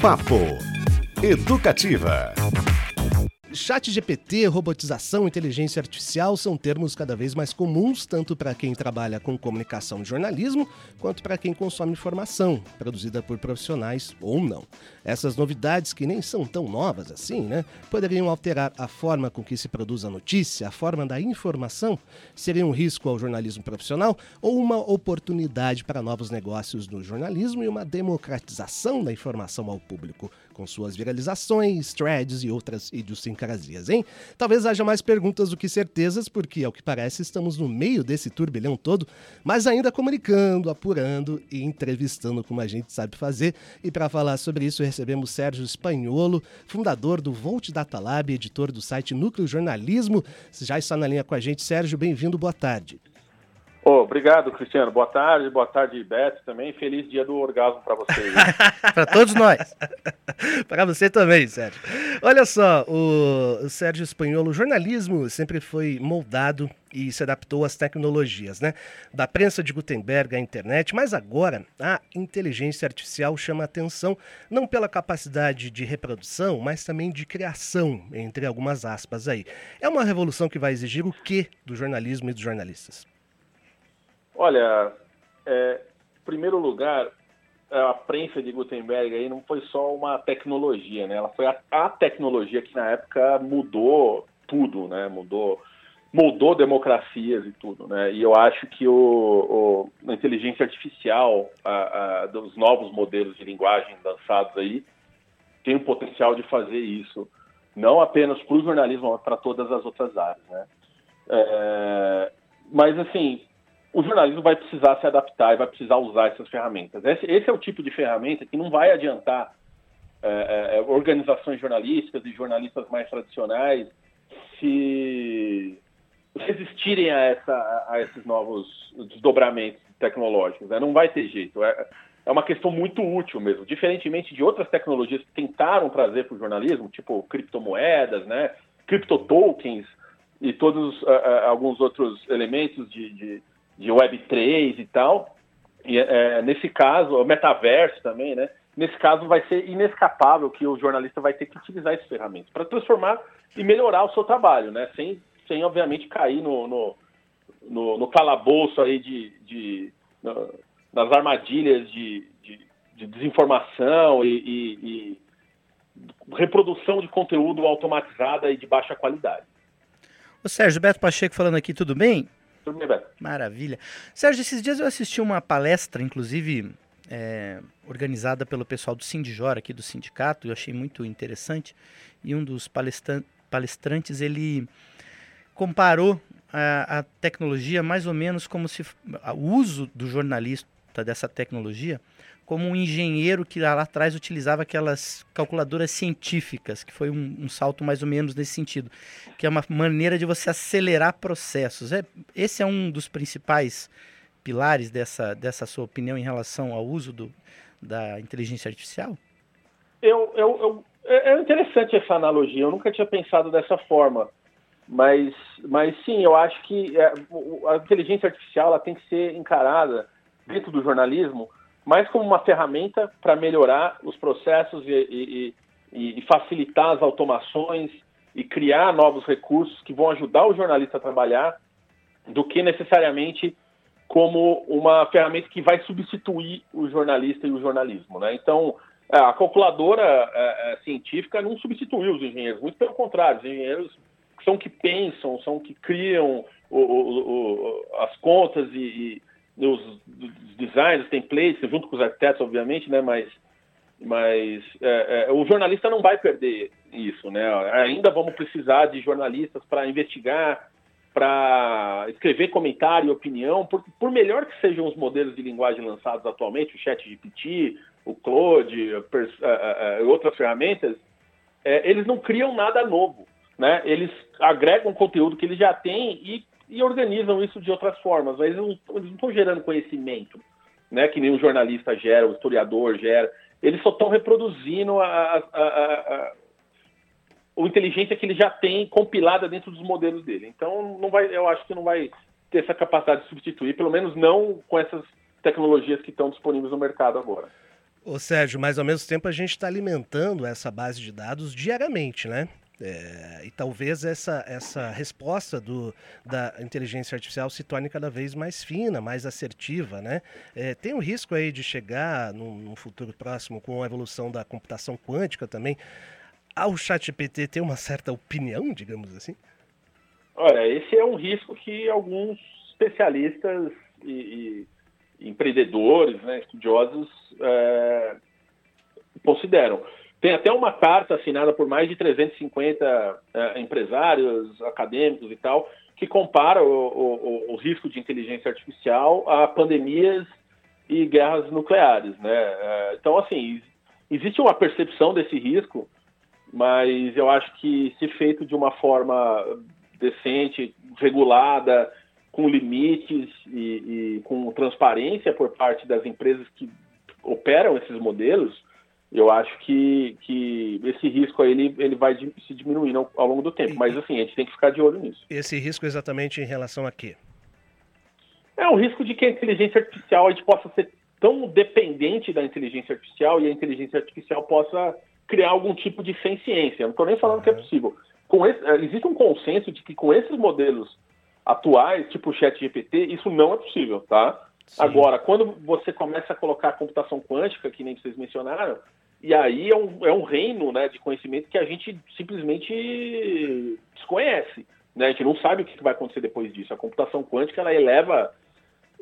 Papo Educativa. Chat GPT, robotização, inteligência artificial são termos cada vez mais comuns, tanto para quem trabalha com comunicação e jornalismo, quanto para quem consome informação, produzida por profissionais ou não. Essas novidades, que nem são tão novas assim, né, poderiam alterar a forma com que se produz a notícia, a forma da informação, seria um risco ao jornalismo profissional ou uma oportunidade para novos negócios no jornalismo e uma democratização da informação ao público, com suas viralizações, threads e outras idiosincrasias, hein? Talvez haja mais perguntas do que certezas, porque, ao que parece, estamos no meio desse turbilhão todo, mas ainda comunicando, apurando e entrevistando como a gente sabe fazer. E para falar sobre isso, recebemos Sérgio Espanholo, fundador do Volt Data Lab, editor do site Núcleo Jornalismo. Já está na linha com a gente. Sérgio, bem-vindo, boa tarde. Oh, obrigado, Cristiano. Boa tarde, boa tarde, Beto também. Feliz dia do orgasmo para vocês. para todos nós. para você também, Sérgio. Olha só, o Sérgio Espanholo, o jornalismo sempre foi moldado e se adaptou às tecnologias, né? Da prensa de Gutenberg à internet, mas agora a inteligência artificial chama atenção não pela capacidade de reprodução, mas também de criação, entre algumas aspas aí. É uma revolução que vai exigir o quê do jornalismo e dos jornalistas? Olha, é, em primeiro lugar, a prensa de Gutenberg aí não foi só uma tecnologia, né? Ela foi a, a tecnologia que na época mudou tudo, né? Mudou, mudou democracias e tudo, né? E eu acho que o, o a inteligência artificial, a, a, dos novos modelos de linguagem lançados aí, tem o potencial de fazer isso, não apenas para o jornalismo, mas para todas as outras áreas, né? É, mas assim, o jornalismo vai precisar se adaptar e vai precisar usar essas ferramentas. Esse, esse é o tipo de ferramenta que não vai adiantar é, é, organizações jornalísticas e jornalistas mais tradicionais se resistirem a, essa, a esses novos desdobramentos tecnológicos. Né? Não vai ter jeito. É, é uma questão muito útil mesmo. Diferentemente de outras tecnologias que tentaram trazer para o jornalismo, tipo criptomoedas, né? criptotokens e todos uh, uh, alguns outros elementos de, de de Web3 e tal. E, é, nesse caso, o metaverso também, né? Nesse caso, vai ser inescapável que o jornalista vai ter que utilizar essas ferramentas para transformar e melhorar o seu trabalho, né? Sem, sem obviamente, cair no, no, no, no calabouço aí de, de no, nas armadilhas de, de, de desinformação e, e, e, reprodução de conteúdo automatizada e de baixa qualidade. O Sérgio Beto Pacheco falando aqui, tudo bem? Tudo bem? Maravilha. Sérgio, esses dias eu assisti uma palestra, inclusive é, organizada pelo pessoal do Sindijor, aqui do sindicato, eu achei muito interessante. E um dos palestrantes, ele comparou a, a, tecnologia mais ou menos como se o uso do jornalista dessa tecnologia como um engenheiro que lá atrás utilizava aquelas calculadoras científicas, que foi um, um, salto mais ou menos nesse sentido, que é uma maneira de você acelerar processos. É, esse é um dos principais pilares dessa, dessa sua opinião em relação ao uso do, da inteligência artificial? Eu, eu, eu, é, é interessante essa analogia, eu nunca tinha pensado dessa forma. Mas, mas sim, eu acho que é, a inteligência artificial ela tem que ser encarada dentro do jornalismo mais como uma ferramenta para melhorar os processos e, e, e, facilitar as automações e criar novos recursos que vão ajudar o jornalista a trabalhar, do que necessariamente como uma ferramenta que vai substituir o jornalista e o jornalismo. Né? Então, a calculadora é, é, científica não substituiu os engenheiros, muito pelo contrário, os engenheiros são que pensam, são que criam o, o, o, as contas e, os designs, os templates, junto com os arquitetos, obviamente, né? Mas, mas é, é, o jornalista não vai perder isso, né? Ainda vamos precisar de jornalistas para investigar, para escrever comentário e opinião, por, por melhor que sejam os modelos de linguagem lançados atualmente, o Chat GPT, o Claude, outras ferramentas, é, eles não criam nada novo, né? Eles agregam conteúdo que eles já têm e e organizam isso de outras formas, mas eles não estão gerando conhecimento, né? Que nem o jornalista gera, o historiador gera. Eles só estão reproduzindo a, a, a, a, inteligência que ele já tem compilada dentro dos modelos dele. Então, não vai, eu acho que não vai ter essa capacidade de substituir, pelo menos não com essas tecnologias que estão disponíveis no mercado agora. Ô Sérgio, mas ao mesmo tempo a gente está alimentando essa base de dados diariamente, né? É, e talvez essa, essa resposta do, da inteligência artificial se torne cada vez mais fina, mais assertiva, né? É, tem um risco aí de chegar num, num, futuro próximo com a evolução da computação quântica também, ao ChatGPT ter uma certa opinião, digamos assim? Olha, esse é um risco que alguns especialistas e, e empreendedores, né, estudiosos, é, consideram. Tem até uma carta assinada por mais de 350 é, empresários, acadêmicos e tal, que compara o, o, o, risco de inteligência artificial a pandemias e guerras nucleares, né? É, então, assim, existe uma percepção desse risco, mas eu acho que se feito de uma forma decente, regulada, com limites e, e com transparência por parte das empresas que operam esses modelos, eu acho que, que esse risco aí ele, ele vai se diminuindo ao, longo do tempo. Mas assim, a gente tem que ficar de olho nisso. Esse risco exatamente em relação a quê? É o risco de que a inteligência artificial a gente possa ser tão dependente da inteligência artificial e a inteligência artificial possa criar algum tipo de ciência. não estou nem falando uhum. que é possível. Com esse, é, existe um consenso de que com esses modelos atuais, tipo o chat GPT, isso não é possível, tá? Sim. Agora, quando você começa a colocar a computação quântica, que nem vocês mencionaram, e aí é um, é um reino né, de conhecimento que a gente simplesmente desconhece. Né? A gente não sabe o que vai acontecer depois disso. A computação quântica ela eleva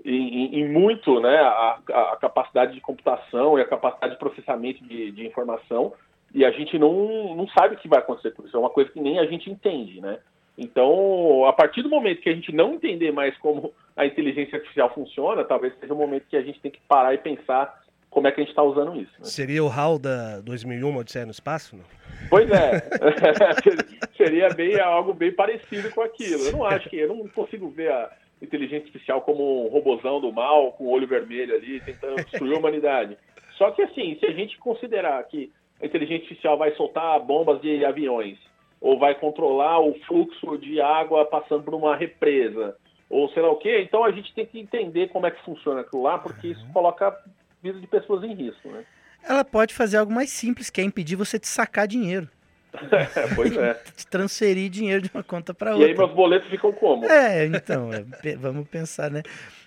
em, em muito né, a, a, capacidade de computação e a capacidade de processamento de, de, informação e a gente não, não sabe o que vai acontecer com isso. É uma coisa que nem a gente entende. Né? Então, a partir do momento que a gente não entender mais como a inteligência artificial funciona, talvez seja o momento que a gente tem que parar e pensar como é que a gente está usando isso. Né? Seria o HAL da 2001, Odisseia no Espaço? Não? Pois é, seria bem, algo bem parecido com aquilo. Eu não acho que, eu não consigo ver a inteligência artificial como um robozão do mal, com o olho vermelho ali, tentando destruir a humanidade. Só que assim, se a gente considerar que a inteligência artificial vai soltar bombas de aviões, ou vai controlar o fluxo de água passando por uma represa, ou sei lá o quê, então a gente tem que entender como é que funciona aquilo lá, porque isso coloca vida de pessoas em risco, né? Ela pode fazer algo mais simples, que é impedir você de sacar dinheiro. pois é. Transferir dinheiro de uma conta para outra. E aí meus boletos ficam como? É, então, é, vamos pensar, né?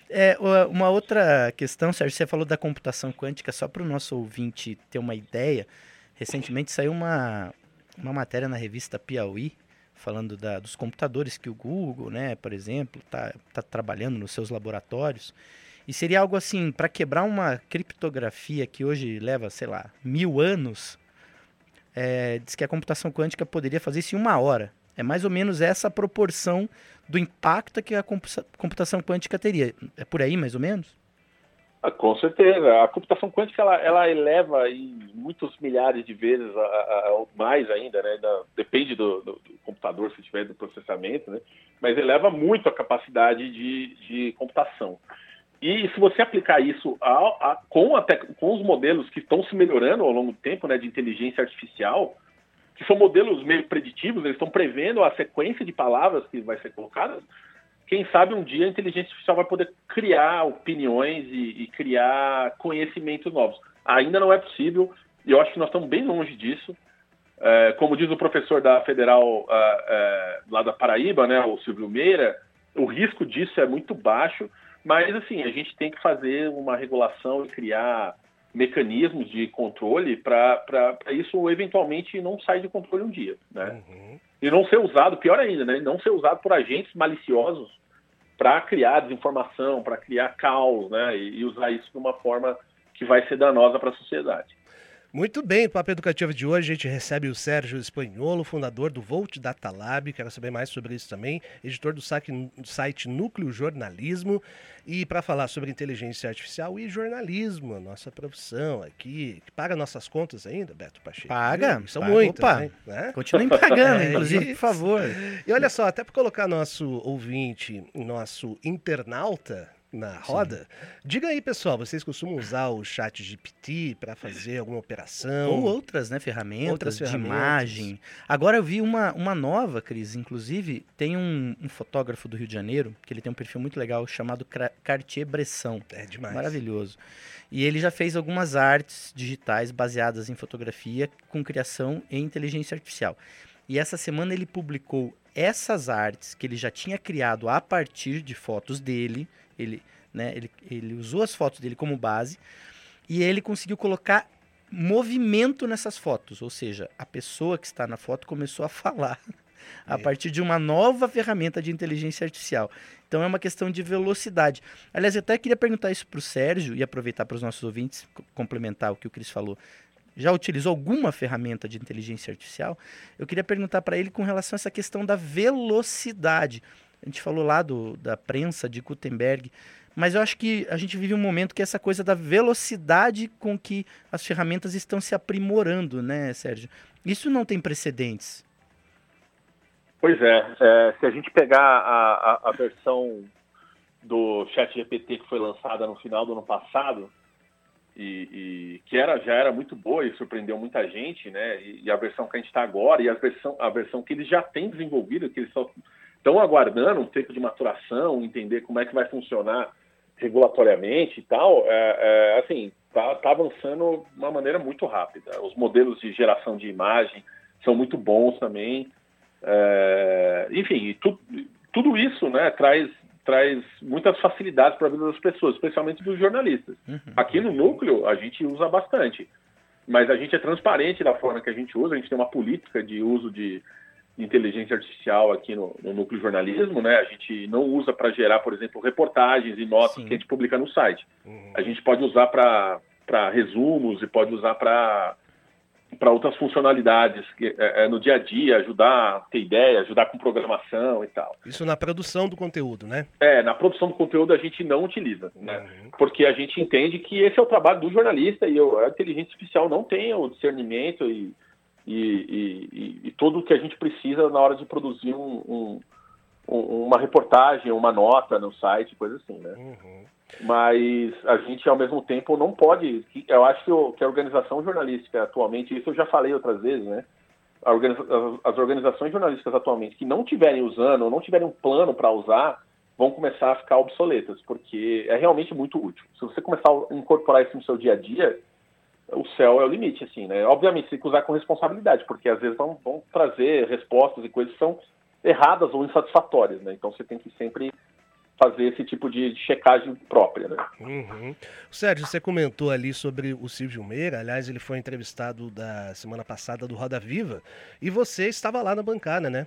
É, uma outra questão, Sérgio, você falou da computação quântica, só para o nosso ouvinte ter uma ideia. Recentemente saiu uma, uma matéria na revista Piauí, falando da, dos computadores que o Google, né, por exemplo, está tá trabalhando nos seus laboratórios. E seria algo assim, para quebrar uma criptografia que hoje leva, sei lá, mil anos, é, diz que a computação quântica poderia fazer isso em uma hora. É mais ou menos essa proporção do impacto que a computação quântica teria. É por aí, mais ou menos? Ah, com certeza. A computação quântica ela, ela eleva em muitos milhares de vezes, a, a, mais ainda, né? Da, depende do, do, do, computador, se tiver do processamento, né? Mas eleva muito a capacidade de, de computação. E se você aplicar isso a, a, com, a com, os modelos que estão se melhorando ao longo do tempo, né, de inteligência artificial, que são modelos meio preditivos, eles estão prevendo a sequência de palavras que vai ser colocada, quem sabe um dia a inteligência artificial vai poder criar opiniões e, e criar conhecimentos novos. Ainda não é possível, e eu acho que nós estamos bem longe disso. É, como diz o professor da Federal é, é, lá da Paraíba, né, o Silvio Meira, o risco disso é muito baixo mas, assim, a gente tem que fazer uma regulação e criar mecanismos de controle para isso eventualmente não sair de controle um dia, né? Uhum. E não ser usado, pior ainda, né? Não ser usado por agentes maliciosos para criar desinformação, para criar caos, né? E, e usar isso de uma forma que vai ser danosa para a sociedade. Muito bem, no Papo Educativo de hoje a gente recebe o Sérgio Espanholo, fundador do Volt Data Lab, quero saber mais sobre isso também, editor do site Núcleo Jornalismo, e para falar sobre inteligência artificial e jornalismo, a nossa profissão aqui, que paga nossas contas ainda, Beto Pacheco? Paga, são paga, muitas, opa, né? Continuem pagando, é, inclusive, por favor. E olha só, até para colocar nosso ouvinte, nosso internauta na roda. Sim. Diga aí, pessoal, vocês costumam usar o chat GPT para fazer alguma operação? Ou outras, né, ferramentas, outras de ferramentas. imagem. Agora eu vi uma, uma nova, Cris, inclusive, tem um, um, fotógrafo do Rio de Janeiro, que ele tem um perfil muito legal, chamado Cartier-Bresson. É demais. Maravilhoso. E ele já fez algumas artes digitais baseadas em fotografia com criação em inteligência artificial. E essa semana ele publicou essas artes que ele já tinha criado a partir de fotos dele, ele, né, ele, ele usou as fotos dele como base e ele conseguiu colocar movimento nessas fotos, ou seja, a pessoa que está na foto começou a falar a é. partir de uma nova ferramenta de inteligência artificial. Então é uma questão de velocidade. Aliás, eu até queria perguntar isso para o Sérgio e aproveitar para os nossos ouvintes complementar o que o Cris falou já utilizou alguma ferramenta de inteligência artificial, eu queria perguntar para ele com relação a essa questão da velocidade. A gente falou lá do, da prensa de Gutenberg, mas eu acho que a gente vive um momento que essa coisa da velocidade com que as ferramentas estão se aprimorando, né, Sérgio? Isso não tem precedentes. Pois é, é se a gente pegar a, a, a versão do ChatGPT que foi lançada no final do ano passado, e, e, que era já era muito boa e surpreendeu muita gente, né? E, e a versão que a gente está agora e a versão a versão que eles já têm desenvolvido, que eles só estão aguardando um tempo de maturação, entender como é que vai funcionar regulatoriamente e tal, é, é, assim tá, tá avançando de uma maneira muito rápida. Os modelos de geração de imagem são muito bons também. É, enfim, tu, tudo isso, né, traz traz muitas facilidades para a vida das pessoas, especialmente dos jornalistas. Uhum. Aqui no núcleo a gente usa bastante, mas a gente é transparente da forma que a gente usa. A gente tem uma política de uso de inteligência artificial aqui no, no núcleo jornalismo, né? A gente não usa para gerar, por exemplo, reportagens e notas Sim. que a gente publica no site. Uhum. A gente pode usar para resumos e pode usar para para outras funcionalidades que, é, é, no dia a dia, ajudar a ter ideia, ajudar com programação e tal. Isso na produção do conteúdo, né? É, na produção do conteúdo a gente não utiliza, né? Uhum. Porque a gente entende que esse é o trabalho do jornalista e a inteligência artificial não tem o discernimento e, e, e, e tudo o que a gente precisa na hora de produzir um, um, uma reportagem, uma nota no site, coisa assim, né? Uhum mas a gente ao mesmo tempo não pode. Eu acho que, a organização jornalística atualmente, isso eu já falei outras vezes, né? As organizações jornalísticas atualmente que não tiverem usando ou não tiverem um plano para usar, vão começar a ficar obsoletas, porque é realmente muito útil. Se você começar a incorporar isso no seu dia a dia, o céu é o limite, assim, né? Obviamente, tem que usar com responsabilidade, porque às vezes vão, vão trazer respostas e coisas que são erradas ou insatisfatórias, né? Então você tem que sempre fazer esse tipo de, checagem própria. Né? Uhum. Sérgio, você comentou ali sobre o Silvio Meira, aliás, ele foi entrevistado da semana passada do Roda Viva, e você estava lá na bancada, né?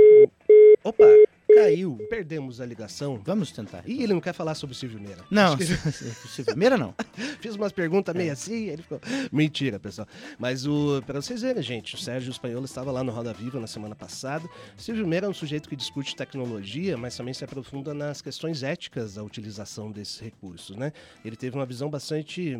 Opa! Caiu, perdemos a ligação. Vamos tentar. Ih, ele não quer falar sobre o Silvio Meira. Não, que... Silvio Meira não. Fiz umas perguntas meio é. assim, ele ficou. Mentira, pessoal. Mas o para vocês verem, gente, o Sérgio Espanhol estava lá no Roda Viva na semana passada. Silvio Meira é um sujeito que discute tecnologia, mas também se aprofunda nas questões éticas da utilização desses recursos, né? Ele teve uma visão bastante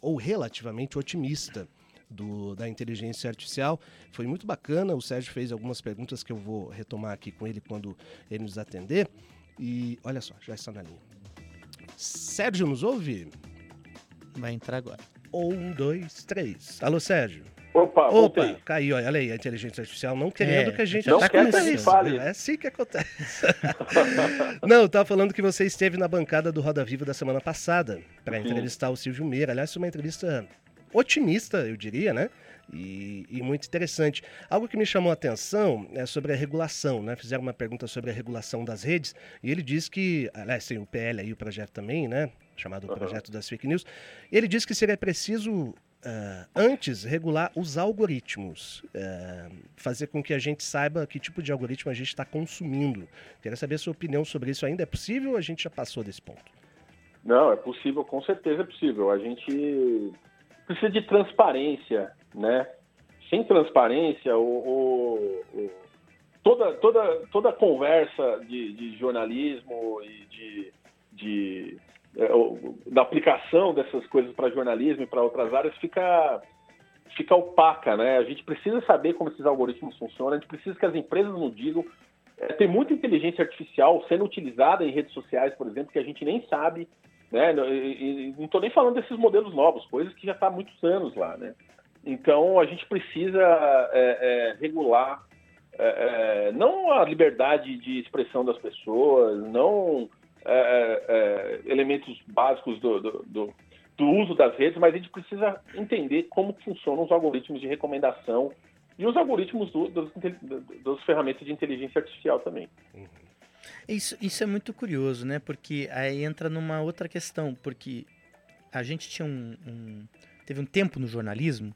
ou relativamente otimista do, da inteligência artificial. Foi muito bacana. O Sérgio fez algumas perguntas que eu vou retomar aqui com ele quando ele nos atender. E olha só, já está na linha. Sérgio, nos ouve? Vai entrar agora. Um, dois, três. Alô, Sérgio. Opa, Opa, voltei. caiu, olha aí, a inteligência artificial não querendo é, que a gente não tá começando. É assim que acontece. não, tava falando que você esteve na bancada do Roda Viva da semana passada para entrevistar o Silvio Meira. Aliás, foi uma entrevista otimista, eu diria, né? E, e, muito interessante. Algo que me chamou a atenção é sobre a regulação, né? Fizeram uma pergunta sobre a regulação das redes e ele diz que, aliás, tem o PL aí, o projeto também, né? Chamado uhum. Projeto das Fake News. Ele diz que seria preciso Uh, antes regular os algoritmos, uh, fazer com que a gente saiba que tipo de algoritmo a gente está consumindo. Queria saber a sua opinião sobre isso. Ainda é possível ou a gente já passou desse ponto? Não, é possível, com certeza é possível. A gente precisa de transparência, né? Sem transparência, o, o, o toda, toda, toda conversa de, de jornalismo e de, de é, da aplicação dessas coisas para jornalismo e para outras áreas fica fica opaca, né? A gente precisa saber como esses algoritmos funcionam, a gente precisa que as empresas nos digam é, tem muita inteligência artificial sendo utilizada em redes sociais, por exemplo, que a gente nem sabe, né? E, e, não estou nem falando desses modelos novos, coisas que já está há muitos anos lá, né? Então a gente precisa é, é, regular é, é, não a liberdade de expressão das pessoas, não é, elementos básicos do, do, do, do uso das redes, mas a gente precisa entender como funcionam os algoritmos de recomendação e os algoritmos do, dos, das ferramentas de inteligência artificial também. Uhum. Isso, isso é muito curioso, né? Porque aí entra numa outra questão, porque a gente tinha um, um teve um tempo no jornalismo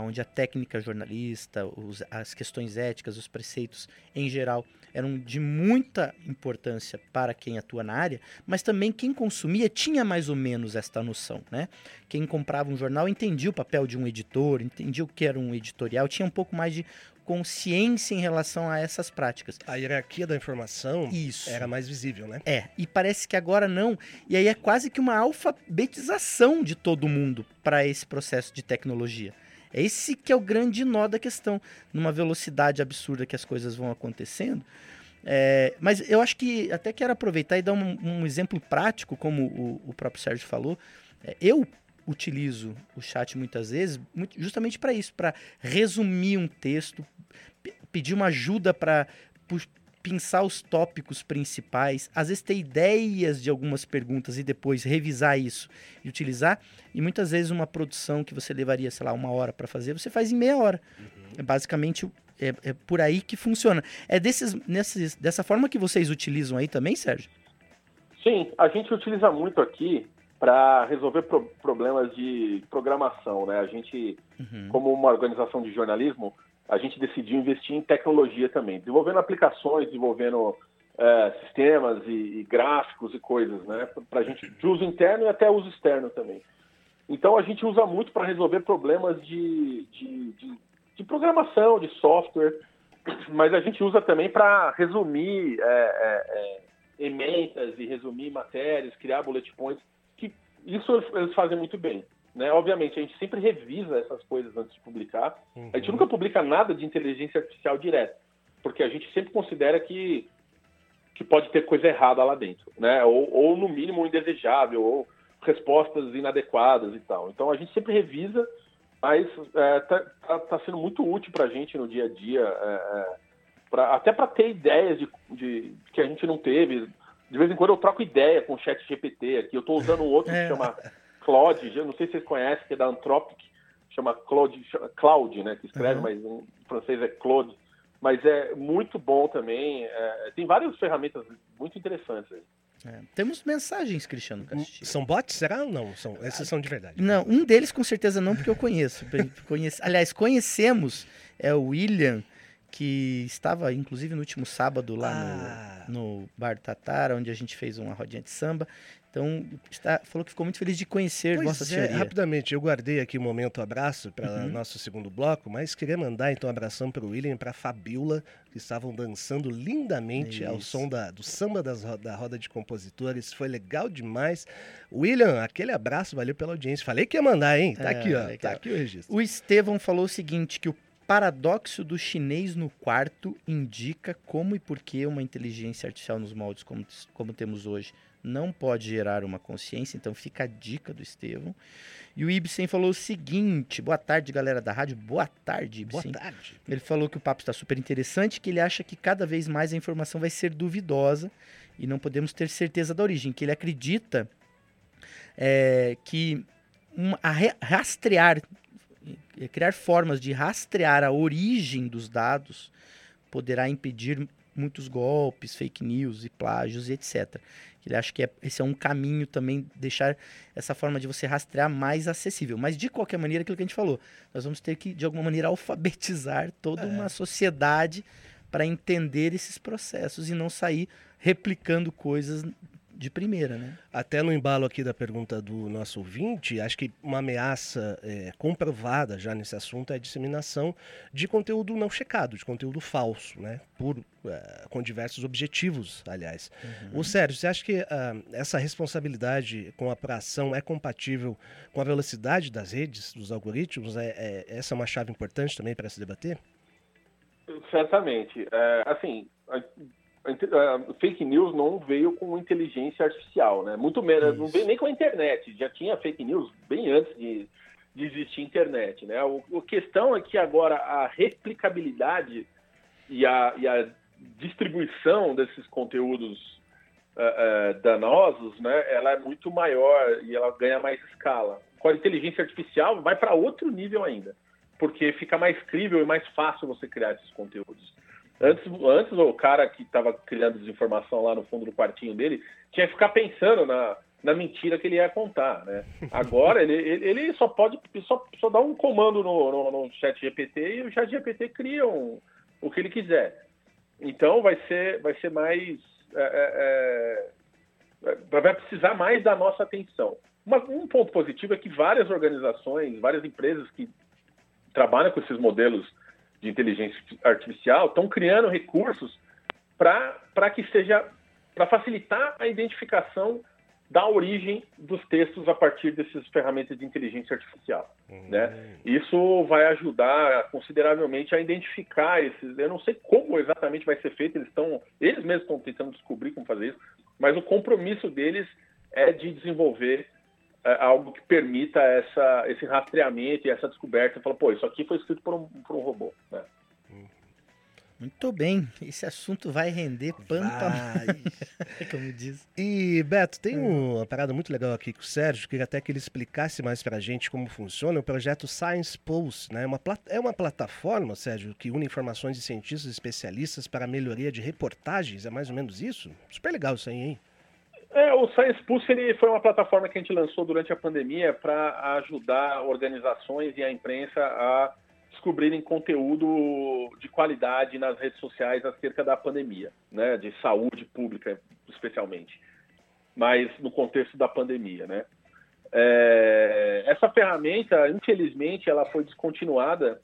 onde a técnica jornalista, os, as questões éticas, os preceitos em geral eram de muita importância para quem atua na área, mas também quem consumia tinha mais ou menos esta noção, né? Quem comprava um jornal entendia o papel de um editor, entendia o que era um editorial, tinha um pouco mais de consciência em relação a essas práticas. A hierarquia da informação Isso. era mais visível, né? É, e parece que agora não. E aí é quase que uma alfabetização de todo mundo para esse processo de tecnologia. É esse que é o grande nó da questão, numa velocidade absurda que as coisas vão acontecendo. É, mas eu acho que até quero aproveitar e dar um, um exemplo prático, como o, o próprio Sérgio falou. É, eu utilizo o chat muitas vezes justamente para isso, para resumir um texto, pedir uma ajuda para pensar os tópicos principais, às vezes ter ideias de algumas perguntas e depois revisar isso e utilizar. E muitas vezes uma produção que você levaria, sei lá, uma hora para fazer, você faz em meia hora. Uhum. É basicamente é, é, por aí que funciona. É desses, nesses, dessa forma que vocês utilizam aí também, Sérgio? Sim, a gente utiliza muito aqui para resolver pro problemas de programação, né? A gente, uhum. como uma organização de jornalismo, a gente decidiu investir em tecnologia também, desenvolvendo aplicações, desenvolvendo é, sistemas e, e, gráficos e coisas, né? Para gente de uso interno e até uso externo também. Então a gente usa muito para resolver problemas de, de, de, de, programação, de software, mas a gente usa também para resumir é, é, é, emendas e resumir matérias, criar bullet points, que isso eles fazem muito bem. Né? Obviamente, a gente sempre revisa essas coisas antes de publicar. Uhum. A gente uhum. nunca publica nada de inteligência artificial direto, porque a gente sempre considera que, que pode ter coisa errada lá dentro, né? ou, ou no mínimo indesejável, ou respostas inadequadas e tal. Então a gente sempre revisa, mas é, tá, tá, tá sendo muito útil para a gente no dia a dia, é, é, pra, até para ter ideias de, de, que a gente não teve. De vez em quando eu troco ideia com o chat GPT aqui. Eu estou usando um outro que chama Claude, eu não sei se vocês conhecem, que é da Anthropic, chama Claude, Claude né, que escreve, uhum. mas em francês é Claude. Mas é muito bom também. É, tem várias ferramentas muito interessantes aí. É, temos mensagens, Cristiano Castilho. São bots, será ou não? São, esses são de verdade. Não, um deles com certeza não, porque eu conheço. Conhece, aliás, conhecemos é o William, que estava inclusive no último sábado lá ah. no, no Bar Tatar, onde a gente fez uma rodinha de samba. Então, está, falou que ficou muito feliz de conhecer pois Vossa é, Senhoria. Rapidamente, eu guardei aqui o um momento abraço para uhum. nosso segundo bloco, mas queria mandar então um abração para o William e para a Fabiola, que estavam dançando lindamente Isso. ao som da, do samba das, da roda de compositores. Foi legal demais. William, aquele abraço, valeu pela audiência. Falei que ia mandar, hein? Tá é, aqui, ó. Tá legal. Tá aqui o registro. O Estevão falou o seguinte: que o paradoxo do chinês no quarto indica como e por que uma inteligência artificial nos moldes como, como temos hoje não pode gerar uma consciência, então fica a dica do Estevão. E o Ibsen falou o seguinte: boa tarde, galera da rádio. Boa tarde, Ibsen. Boa tarde. Ele falou que o papo está super interessante, que ele acha que cada vez mais a informação vai ser duvidosa e não podemos ter certeza da origem, que ele acredita é, que a rastrear, criar formas de rastrear a origem dos dados poderá impedir muitos golpes, fake news e plágios e etc. Ele acha que é, esse é um caminho também, deixar essa forma de você rastrear mais acessível. Mas, de qualquer maneira, aquilo que a gente falou, nós vamos ter que, de alguma maneira, alfabetizar toda é. uma sociedade para entender esses processos e não sair replicando coisas de primeira, né? Até no embalo aqui da pergunta do nosso ouvinte, acho que uma ameaça é, comprovada já nesse assunto é a disseminação de conteúdo não checado, de conteúdo falso, né? Por, é, com diversos objetivos, aliás. Uhum. O Sérgio, você acha que uh, essa responsabilidade com a apuração é compatível com a velocidade das redes, dos algoritmos? É, é essa é uma chave importante também para se debater? Certamente. É, assim, a, fake news não veio com inteligência artificial, né? Muito menos, não veio nem com a internet. Já tinha fake news bem antes de, de existir internet, né? O, a questão é que agora a replicabilidade e a, e a distribuição desses conteúdos uh, uh, danosos, né? Ela é muito maior e ela ganha mais escala. Com a inteligência artificial vai para outro nível ainda porque fica mais crível e mais fácil você criar esses conteúdos. Antes, antes o cara que estava criando desinformação lá no fundo do quartinho dele tinha que ficar pensando na, na mentira que ele ia contar, né? Agora ele, ele, só pode só, só dar um comando no, no, no chat GPT e o chat GPT cria um, o que ele quiser. Então vai ser, vai ser mais. É, é, é vai precisar mais da nossa atenção. Um ponto positivo é que várias organizações, várias empresas que trabalham com esses modelos de inteligência artificial estão criando recursos para que seja para facilitar a identificação da origem dos textos a partir dessas ferramentas de inteligência artificial. Uhum. Né? Isso vai ajudar consideravelmente a identificar esses. Eu não sei como exatamente vai ser feito, eles estão. Eles mesmos estão tentando descobrir como fazer isso, mas o compromisso deles é de desenvolver algo que permita essa, esse rastreamento e essa descoberta. Fala, pô, isso aqui foi escrito por um, por um robô. Né? Muito bem, esse assunto vai render pano como diz. E, Beto, tem hum. uma parada muito legal aqui com o Sérgio, queria até que ele explicasse mais pra gente como funciona o projeto Science Pulse, né? Uma, é uma plataforma, Sérgio, que une informações de cientistas especialistas para a melhoria de reportagens, é mais ou menos isso? Super legal isso aí, hein? É, o Science Pulse ele foi uma plataforma que a gente lançou durante a pandemia para ajudar organizações e a imprensa a descobrirem conteúdo de qualidade nas redes sociais acerca da pandemia, né, de saúde pública especialmente, mas no contexto da pandemia, né. É, essa ferramenta, infelizmente, ela foi descontinuada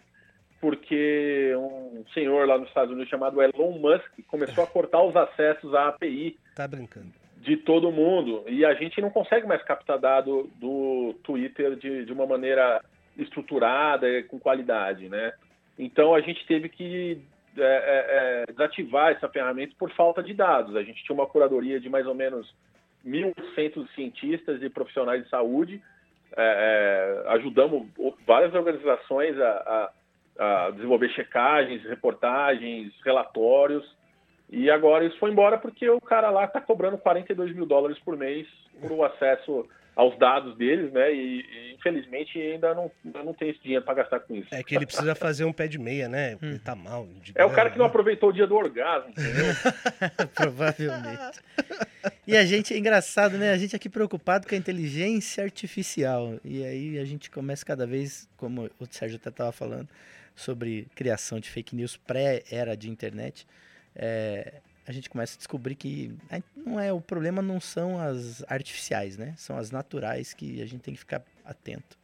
porque um senhor lá nos Estados Unidos chamado Elon Musk começou a cortar os acessos à API. Tá brincando de todo mundo. E a gente não consegue mais captar dado do Twitter de, de uma maneira estruturada com qualidade, né? Então a gente teve que é, é, é desativar essa ferramenta por falta de dados. A gente tinha uma curadoria de mais ou menos 1.100 cientistas e profissionais de saúde. É, é, ajudamos várias organizações a, a, a desenvolver checagens, reportagens, relatórios e agora isso foi embora porque o cara lá está cobrando 42 mil dólares por mês por o acesso aos dados deles, né? E, e infelizmente ainda não, não tem esse dinheiro para gastar com isso. É que ele precisa fazer um pé de meia, né? Hum. Ele tá mal. É o cara que não aproveitou o dia do orgasmo, entendeu? Provavelmente. E a gente, é engraçado, né? A gente aqui preocupado com a inteligência artificial. E aí a gente começa cada vez, como o Sérgio até estava falando, sobre criação de fake news pré-era de internet é, a gente começa a descobrir que não é o problema não são as artificiais, né? São as naturais que a gente tem que ficar atento.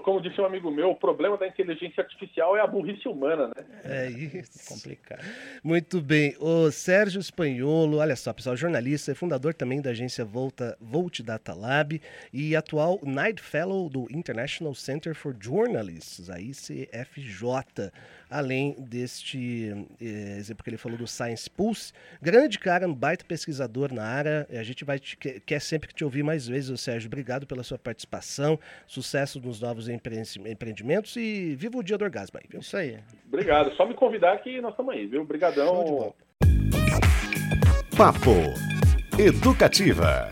Como disse um amigo meu, o problema da inteligência artificial é a burrice humana, né? É isso. complicado. Muito bem. O Sérgio Espanholo, olha só, pessoal, jornalista, é fundador também da agência Volta, Volt Data Lab e atual Knight Fellow do International Center for Journalists, a ICFJ além deste eh, exemplo que ele falou do Science Pulse. Grande cara, um baita pesquisador na área. A gente vai te, quer sempre te ouvir mais vezes, Sérgio. Obrigado pela sua participação. Sucesso nos novos empreendimentos e viva o dia do orgasmo aí, viu? Isso aí. Obrigado. Só me convidar que nós estamos aí, viu? Obrigadão. Papo Educativa.